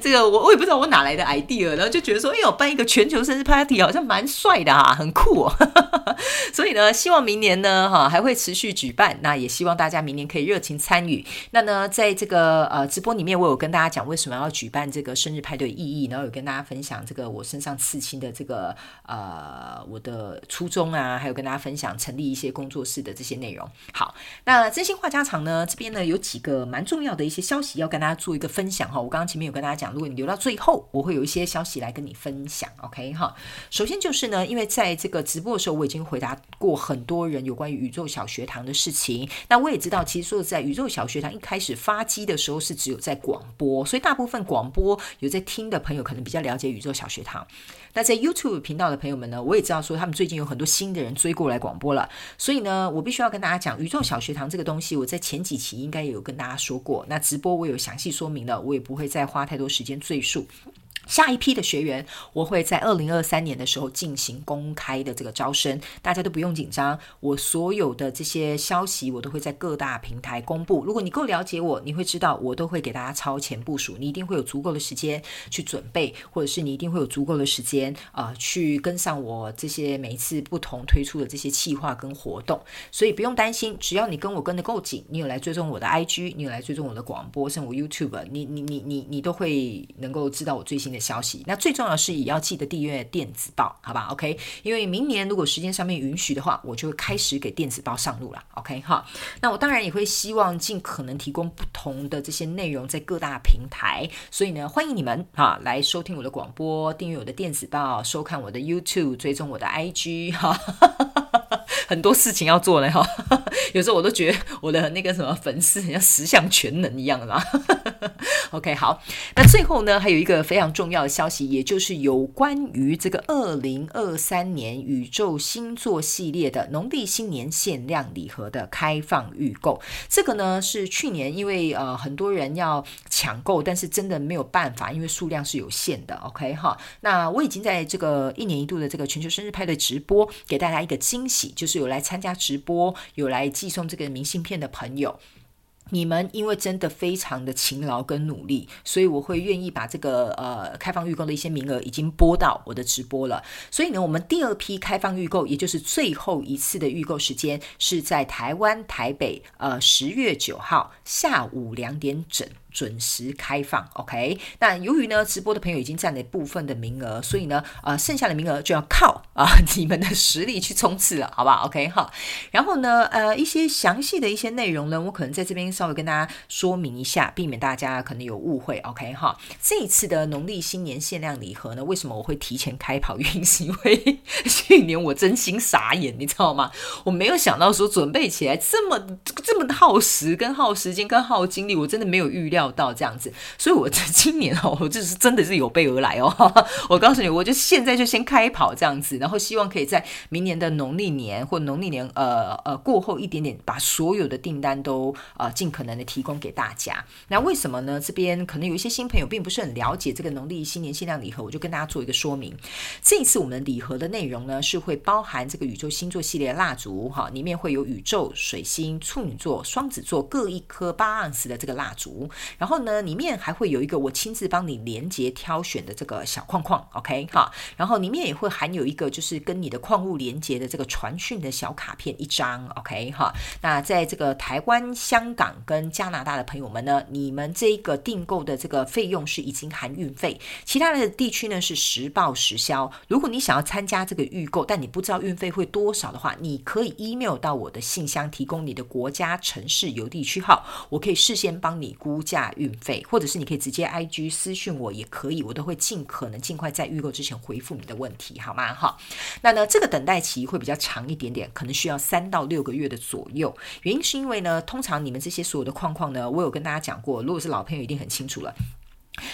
这个我我也不知道我哪来的 idea，然后就觉得说，哎呦，办一个全球生日 party 好像蛮帅的哈，很酷。哦。所以呢，希望明年呢，哈还会持续举办。那也希望大家明年可以热情参与。那呢，在这个呃直播里面，我有跟大家讲为什么要举办这个生日派对意义，然后有跟大家分享这个我身上刺青的这个呃我的初衷啊，还有跟大家分享成立一些工作室的这些内容。好，那真心话家常呢，这边呢有几个蛮重要的一些消息要跟大家做一个分享哈。我刚刚前面有跟大家讲，如果你留到最后，我会有一些消息来跟你分享，OK 哈。首先就是呢，因为在这个直播的时候，我已经回答过很多人有关于宇宙小学堂的事情。那我也知道，其实说实在，宇宙小学堂一开始发机的时候是只有在广播，所以大部分广播有在听的朋友可能比较了解宇宙小学堂。那在 YouTube 频道的朋友们呢，我也知道说他们最近有很多新的人追过来广播了，所以呢，我必须要跟大家讲宇宙小学堂这个东西，我在前几期应该也有跟大家说过。那直播我有详细说明了，我也不会再花太多时间赘述。下一批的学员，我会在二零二三年的时候进行公开的这个招生，大家都不用紧张。我所有的这些消息，我都会在各大平台公布。如果你够了解我，你会知道我都会给大家超前部署，你一定会有足够的时间去准备，或者是你一定会有足够的时间啊，去跟上我这些每一次不同推出的这些计划跟活动。所以不用担心，只要你跟我跟的够紧，你有来追踪我的 IG，你有来追踪我的广播，甚至我 YouTube，你你你你你都会能够知道我最新的消息，那最重要是也要记得订阅电子报，好吧？OK，因为明年如果时间上面允许的话，我就会开始给电子报上路了。OK，哈，那我当然也会希望尽可能提供不同的这些内容在各大平台，所以呢，欢迎你们哈来收听我的广播，订阅我的电子报，收看我的 YouTube，追踪我的 IG，哈，很多事情要做呢，哈，有时候我都觉得我的那个什么粉丝很像十项全能一样的嘛。OK，好，那最后呢，还有一个非常重要的消息，也就是有关于这个二零二三年宇宙星座系列的农历新年限量礼盒的开放预购。这个呢是去年因为呃很多人要抢购，但是真的没有办法，因为数量是有限的。OK，哈，那我已经在这个一年一度的这个全球生日派对直播，给大家一个惊喜，就是有来参加直播、有来寄送这个明信片的朋友。你们因为真的非常的勤劳跟努力，所以我会愿意把这个呃开放预购的一些名额已经拨到我的直播了。所以呢，我们第二批开放预购，也就是最后一次的预购时间，是在台湾台北呃十月九号下午两点整。准时开放，OK。那由于呢，直播的朋友已经占了部分的名额，所以呢，呃，剩下的名额就要靠 啊你们的实力去冲刺了，好不好？OK 哈。然后呢，呃，一些详细的一些内容呢，我可能在这边稍微跟大家说明一下，避免大家可能有误会，OK 哈。这一次的农历新年限量礼盒呢，为什么我会提前开跑运？是因为 去年我真心傻眼，你知道吗？我没有想到说准备起来这么这么耗时、跟耗时间、跟耗精力，我真的没有预料。要到这样子，所以我在今年哦，我就是真的是有备而来哦。我告诉你，我就现在就先开跑这样子，然后希望可以在明年的农历年或农历年呃呃过后一点点，把所有的订单都呃尽可能的提供给大家。那为什么呢？这边可能有一些新朋友并不是很了解这个农历新年限量礼盒，我就跟大家做一个说明。这一次我们礼盒的内容呢，是会包含这个宇宙星座系列蜡烛哈，里面会有宇宙、水星、处女座、双子座各一颗八盎司的这个蜡烛。然后呢，里面还会有一个我亲自帮你连接挑选的这个小框框，OK 哈。然后里面也会含有一个就是跟你的矿物连接的这个传讯的小卡片一张，OK 哈。那在这个台湾、香港跟加拿大的朋友们呢，你们这个订购的这个费用是已经含运费，其他的地区呢是实报实销。如果你想要参加这个预购，但你不知道运费会多少的话，你可以 email 到我的信箱，提供你的国家、城市、邮地区号，我可以事先帮你估价。运费，或者是你可以直接 I G 私讯我也可以，我都会尽可能尽快在预购之前回复你的问题，好吗？哈，那呢，这个等待期会比较长一点点，可能需要三到六个月的左右。原因是因为呢，通常你们这些所有的框框呢，我有跟大家讲过，如果是老朋友一定很清楚了。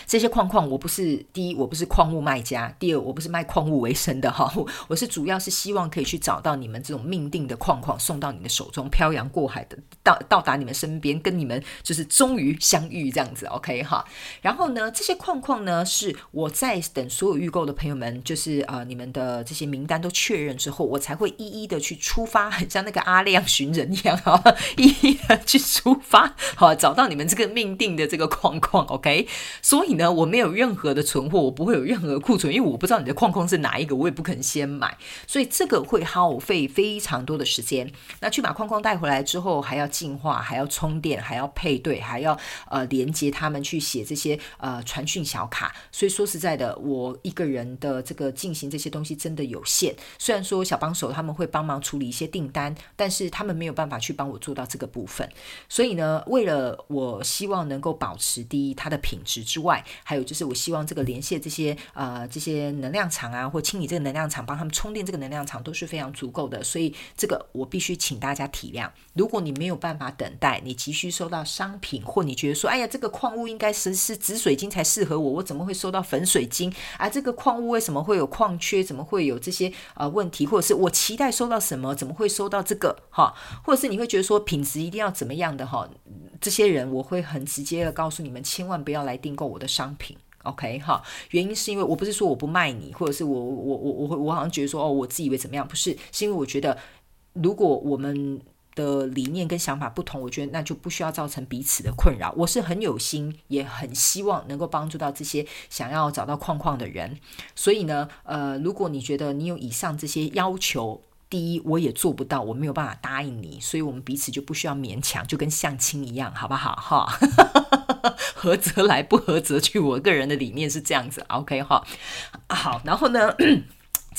这些矿矿，我不是第一，我不是矿物卖家；第二，我不是卖矿物为生的哈。我是主要是希望可以去找到你们这种命定的矿矿，送到你的手中，漂洋过海的到到达你们身边，跟你们就是终于相遇这样子，OK 哈。然后呢，这些矿矿呢，是我在等所有预购的朋友们，就是呃你们的这些名单都确认之后，我才会一一的去出发，很像那个阿亮寻人一样哈，一一的去出发，好找到你们这个命定的这个矿矿，OK。所以呢，我没有任何的存货，我不会有任何库存，因为我不知道你的矿矿是哪一个，我也不肯先买，所以这个会耗费非常多的时间。那去把矿矿带回来之后，还要净化，还要充电，还要配对，还要呃连接他们去写这些呃传讯小卡。所以说实在的，我一个人的这个进行这些东西真的有限。虽然说小帮手他们会帮忙处理一些订单，但是他们没有办法去帮我做到这个部分。所以呢，为了我希望能够保持第一它的品质。之外，还有就是，我希望这个连线这些呃这些能量场啊，或清理这个能量场，帮他们充电这个能量场都是非常足够的。所以这个我必须请大家体谅。如果你没有办法等待，你急需收到商品，或你觉得说，哎呀，这个矿物应该是是紫水晶才适合我，我怎么会收到粉水晶？啊，这个矿物为什么会有矿缺？怎么会有这些呃问题？或者是我期待收到什么，怎么会收到这个？哈，或者是你会觉得说品质一定要怎么样的？哈，这些人我会很直接的告诉你们，千万不要来订购我的商品。OK 哈，原因是因为我不是说我不卖你，或者是我我我我会我好像觉得说哦我自以为怎么样，不是，是因为我觉得如果我们的理念跟想法不同，我觉得那就不需要造成彼此的困扰。我是很有心，也很希望能够帮助到这些想要找到框框的人。所以呢，呃，如果你觉得你有以上这些要求，第一我也做不到，我没有办法答应你，所以我们彼此就不需要勉强，就跟相亲一样，好不好？哈，合则来，不合则去。我个人的理念是这样子，OK 哈。好，然后呢？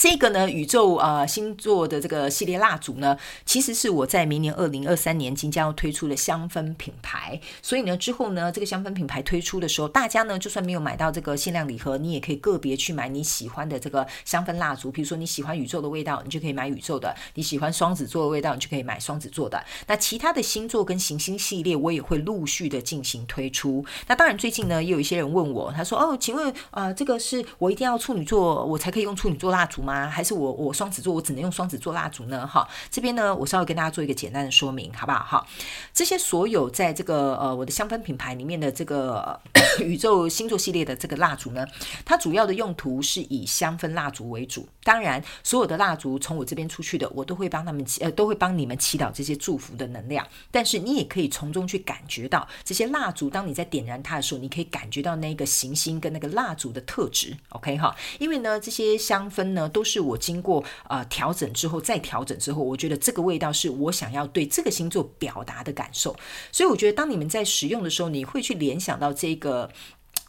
这个呢，宇宙啊星座的这个系列蜡烛呢，其实是我在明年二零二三年即将要推出的香氛品牌。所以呢，之后呢，这个香氛品牌推出的时候，大家呢就算没有买到这个限量礼盒，你也可以个别去买你喜欢的这个香氛蜡烛。比如说你喜欢宇宙的味道，你就可以买宇宙的；你喜欢双子座的味道，你就可以买双子座的。那其他的星座跟行星系列，我也会陆续的进行推出。那当然，最近呢，也有一些人问我，他说：“哦，请问啊，这个是我一定要处女座，我才可以用处女座蜡烛吗？”吗？还是我我双子座，我只能用双子座蜡烛呢？哈，这边呢，我稍微跟大家做一个简单的说明，好不好？哈，这些所有在这个呃我的香氛品牌里面的这个 宇宙星座系列的这个蜡烛呢，它主要的用途是以香氛蜡烛为主。当然，所有的蜡烛从我这边出去的，我都会帮他们呃都会帮你们祈祷这些祝福的能量。但是你也可以从中去感觉到这些蜡烛，当你在点燃它的时候，你可以感觉到那个行星跟那个蜡烛的特质。OK 哈，因为呢这些香氛呢都。都是我经过呃调整之后再调整之后，我觉得这个味道是我想要对这个星座表达的感受，所以我觉得当你们在使用的时候，你会去联想到这个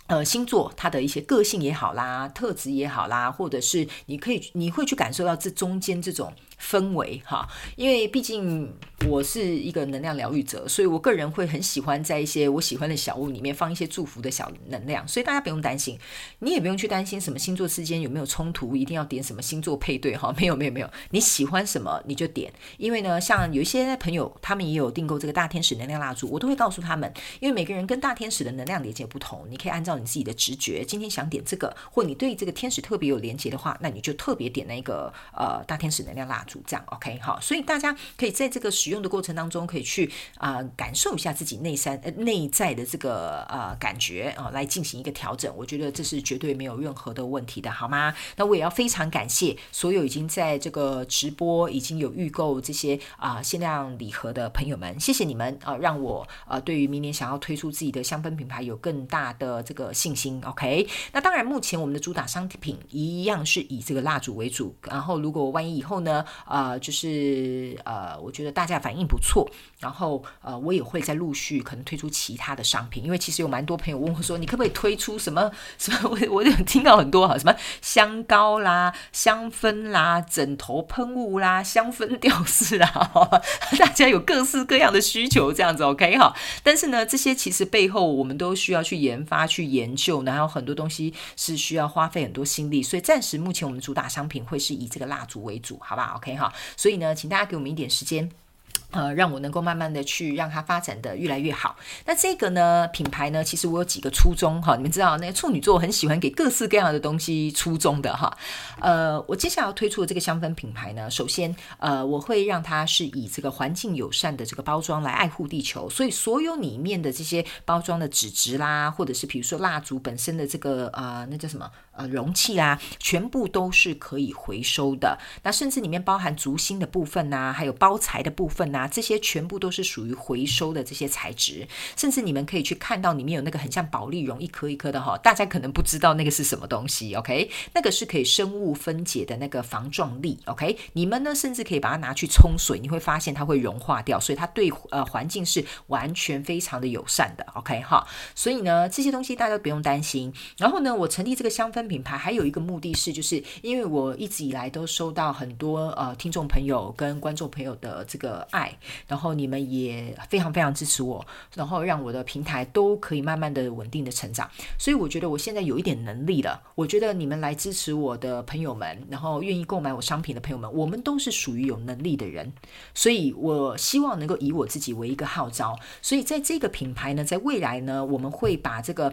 呃星座它的一些个性也好啦，特质也好啦，或者是你可以你会去感受到这中间这种。氛围哈，因为毕竟我是一个能量疗愈者，所以我个人会很喜欢在一些我喜欢的小物里面放一些祝福的小能量，所以大家不用担心，你也不用去担心什么星座之间有没有冲突，一定要点什么星座配对哈，没有没有没有，你喜欢什么你就点，因为呢，像有一些朋友他们也有订购这个大天使能量蜡烛，我都会告诉他们，因为每个人跟大天使的能量连接不同，你可以按照你自己的直觉，今天想点这个，或你对这个天使特别有连接的话，那你就特别点那个呃大天使能量蜡烛。这样 OK 好，所以大家可以在这个使用的过程当中，可以去啊感受一下自己内三呃内在的这个呃感觉啊，来进行一个调整。我觉得这是绝对没有任何的问题的，好吗？那我也要非常感谢所有已经在这个直播已经有预购这些啊限量礼盒的朋友们，谢谢你们啊，让我呃对于明年想要推出自己的香氛品牌有更大的这个信心。OK，那当然目前我们的主打商品一样是以这个蜡烛为主，然后如果万一以后呢？呃，就是呃，我觉得大家反应不错，然后呃，我也会再陆续可能推出其他的商品，因为其实有蛮多朋友问我说，你可不可以推出什么什么？我我有听到很多哈，什么香膏啦、香氛啦、枕头喷雾啦、香氛吊饰啦，大家有各式各样的需求，这样子 OK 哈。但是呢，这些其实背后我们都需要去研发、去研究，然后很多东西是需要花费很多心力，所以暂时目前我们主打商品会是以这个蜡烛为主，好不好？OK。好，所以呢，请大家给我们一点时间。呃，让我能够慢慢的去让它发展的越来越好。那这个呢，品牌呢，其实我有几个初衷哈，你们知道，那个处女座很喜欢给各式各样的东西初衷的哈。呃，我接下来要推出的这个香氛品牌呢，首先呃，我会让它是以这个环境友善的这个包装来爱护地球，所以所有里面的这些包装的纸质啦，或者是比如说蜡烛本身的这个呃，那叫什么呃容器啦，全部都是可以回收的。那甚至里面包含竹芯的部分呐，还有包材的部分呐。啊，这些全部都是属于回收的这些材质，甚至你们可以去看到里面有那个很像保利绒一颗一颗的哈，大家可能不知道那个是什么东西，OK？那个是可以生物分解的那个防撞力，OK？你们呢，甚至可以把它拿去冲水，你会发现它会融化掉，所以它对呃环境是完全非常的友善的，OK？哈，所以呢，这些东西大家都不用担心。然后呢，我成立这个香氛品牌还有一个目的是，就是因为我一直以来都收到很多呃听众朋友跟观众朋友的这个爱。然后你们也非常非常支持我，然后让我的平台都可以慢慢的稳定的成长。所以我觉得我现在有一点能力了。我觉得你们来支持我的朋友们，然后愿意购买我商品的朋友们，我们都是属于有能力的人。所以我希望能够以我自己为一个号召。所以在这个品牌呢，在未来呢，我们会把这个。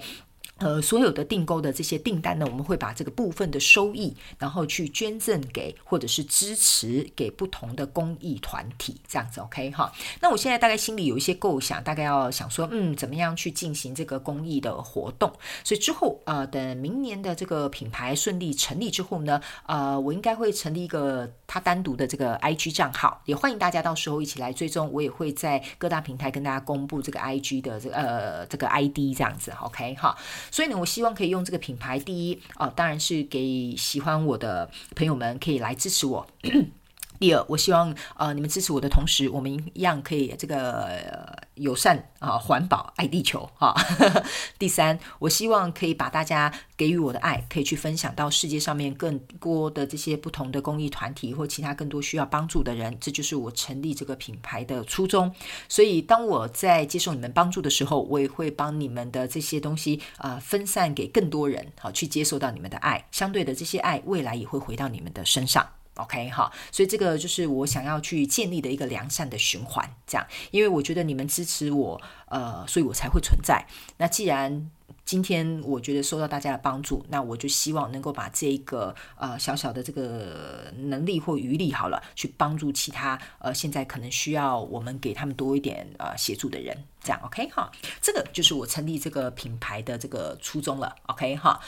呃，所有的订购的这些订单呢，我们会把这个部分的收益，然后去捐赠给或者是支持给不同的公益团体，这样子 OK 哈。那我现在大概心里有一些构想，大概要想说，嗯，怎么样去进行这个公益的活动？所以之后呃，等明年的这个品牌顺利成立之后呢，呃，我应该会成立一个它单独的这个 IG 账号，也欢迎大家到时候一起来追踪。我也会在各大平台跟大家公布这个 IG 的这个呃这个 ID 这样子 OK 哈。所以呢，我希望可以用这个品牌，第一啊，当然是给喜欢我的朋友们可以来支持我。第二，我希望呃你们支持我的同时，我们一样可以这个友善啊、环保、爱地球哈。第三，我希望可以把大家给予我的爱，可以去分享到世界上面更多的这些不同的公益团体或其他更多需要帮助的人。这就是我成立这个品牌的初衷。所以，当我在接受你们帮助的时候，我也会帮你们的这些东西啊分散给更多人，好去接受到你们的爱。相对的，这些爱未来也会回到你们的身上。OK 哈，所以这个就是我想要去建立的一个良善的循环，这样，因为我觉得你们支持我，呃，所以我才会存在。那既然今天我觉得受到大家的帮助，那我就希望能够把这个呃小小的这个能力或余力好了，去帮助其他呃现在可能需要我们给他们多一点呃协助的人，这样 OK 哈，这个就是我成立这个品牌的这个初衷了，OK 哈，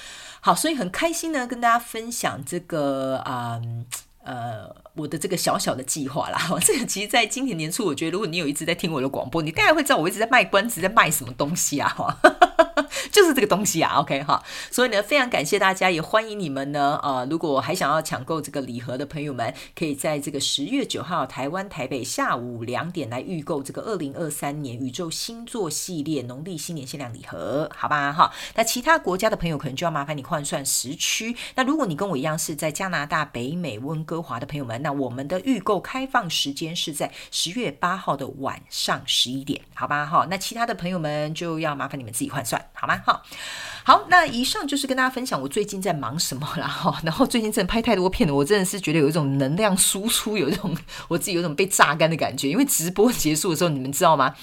好，所以很开心呢，跟大家分享这个啊。呃，我的这个小小的计划啦，这个其实，在今年年初，我觉得如果你有一直在听我的广播，你大概会知道我一直在卖关子，在卖什么东西啊，哈。就是这个东西啊，OK 哈，所以呢，非常感谢大家，也欢迎你们呢，呃，如果还想要抢购这个礼盒的朋友们，可以在这个十月九号台湾台北下午两点来预购这个二零二三年宇宙星座系列农历新年限量礼盒，好吧哈。那其他国家的朋友可能就要麻烦你换算时区。那如果你跟我一样是在加拿大北美温哥华的朋友们，那我们的预购开放时间是在十月八号的晚上十一点，好吧哈。那其他的朋友们就要麻烦你们自己换算。好吗？好，好，那以上就是跟大家分享我最近在忙什么了哈。然后最近真的拍太多片了，我真的是觉得有一种能量输出，有一种我自己有一种被榨干的感觉。因为直播结束的时候，你们知道吗？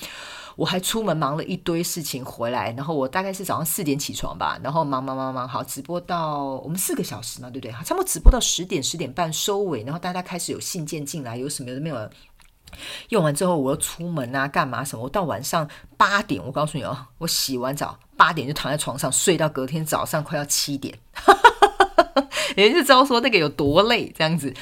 我还出门忙了一堆事情回来，然后我大概是早上四点起床吧，然后忙忙忙忙，好直播到我们四个小时嘛，对不对？差不多直播到十点十点半收尾，然后大家开始有信件进来，有什么的没有？用完之后，我要出门啊，干嘛什么？我到晚上八点，我告诉你哦，我洗完澡八点就躺在床上睡到隔天早上快要七点，也就知道说那个有多累，这样子。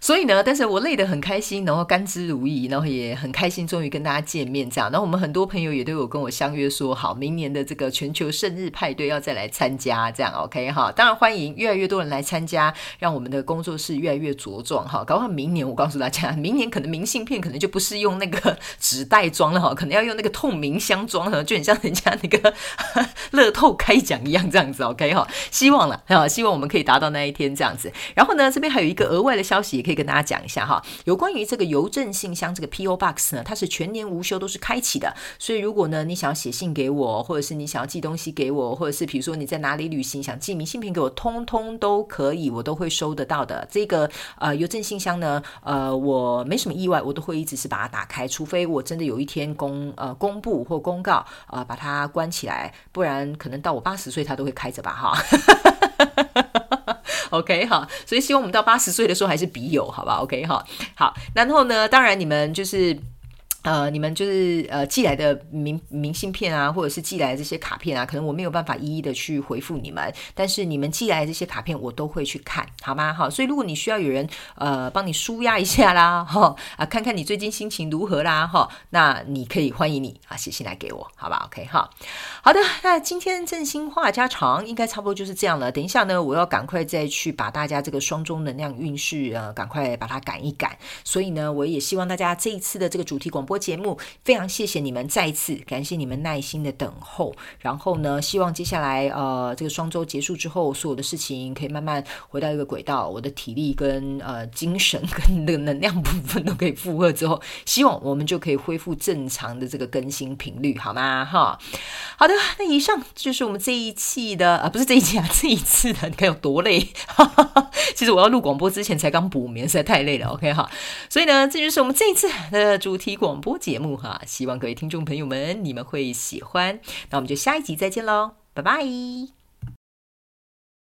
所以呢，但是我累得很开心，然后甘之如饴，然后也很开心，终于跟大家见面这样。然后我们很多朋友也都有跟我相约说，好，明年的这个全球生日派对要再来参加，这样 OK 哈。当然欢迎越来越多人来参加，让我们的工作室越来越茁壮哈。搞不好明年我告诉大家，明年可能明信片可能就不是用那个纸袋装了哈，可能要用那个透明箱装哈，就很像人家那 个乐透开奖一样这样子 OK 哈。希望了哈，希望我们可以达到那一天这样子。然后呢，这边还有一个额外的消息。可以跟大家讲一下哈，有关于这个邮政信箱这个 P.O. Box 呢，它是全年无休都是开启的。所以如果呢你想要写信给我，或者是你想要寄东西给我，或者是比如说你在哪里旅行想寄明信片给我，通通都可以，我都会收得到的。这个呃邮政信箱呢，呃我没什么意外，我都会一直是把它打开，除非我真的有一天公呃公布或公告啊把它关起来，不然可能到我八十岁它都会开着吧哈。OK 哈，所以希望我们到八十岁的时候还是笔友，好吧？OK 哈，好，然后呢，当然你们就是。呃，你们就是呃寄来的明明信片啊，或者是寄来的这些卡片啊，可能我没有办法一一的去回复你们，但是你们寄来的这些卡片我都会去看，好吗？好，所以如果你需要有人呃帮你舒压一下啦，哈啊，看看你最近心情如何啦，哈，那你可以欢迎你啊写信来给我，好吧？OK 哈，好的，那今天振兴话家常应该差不多就是这样了。等一下呢，我要赶快再去把大家这个双中能量运势呃赶快把它赶一赶，所以呢，我也希望大家这一次的这个主题广。播节目非常谢谢你们，再次感谢你们耐心的等候。然后呢，希望接下来呃这个双周结束之后，所有的事情可以慢慢回到一个轨道，我的体力跟呃精神跟那个能量部分都可以负荷之后，希望我们就可以恢复正常的这个更新频率，好吗？哈，好的，那以上就是我们这一期的啊，不是这一期啊，这一次的，你看有多累？其实我要录广播之前才刚补眠，实在太累了。OK 哈，所以呢，这就是我们这一次的主题广播节目哈，希望各位听众朋友们你们会喜欢。那我们就下一集再见喽。拜拜。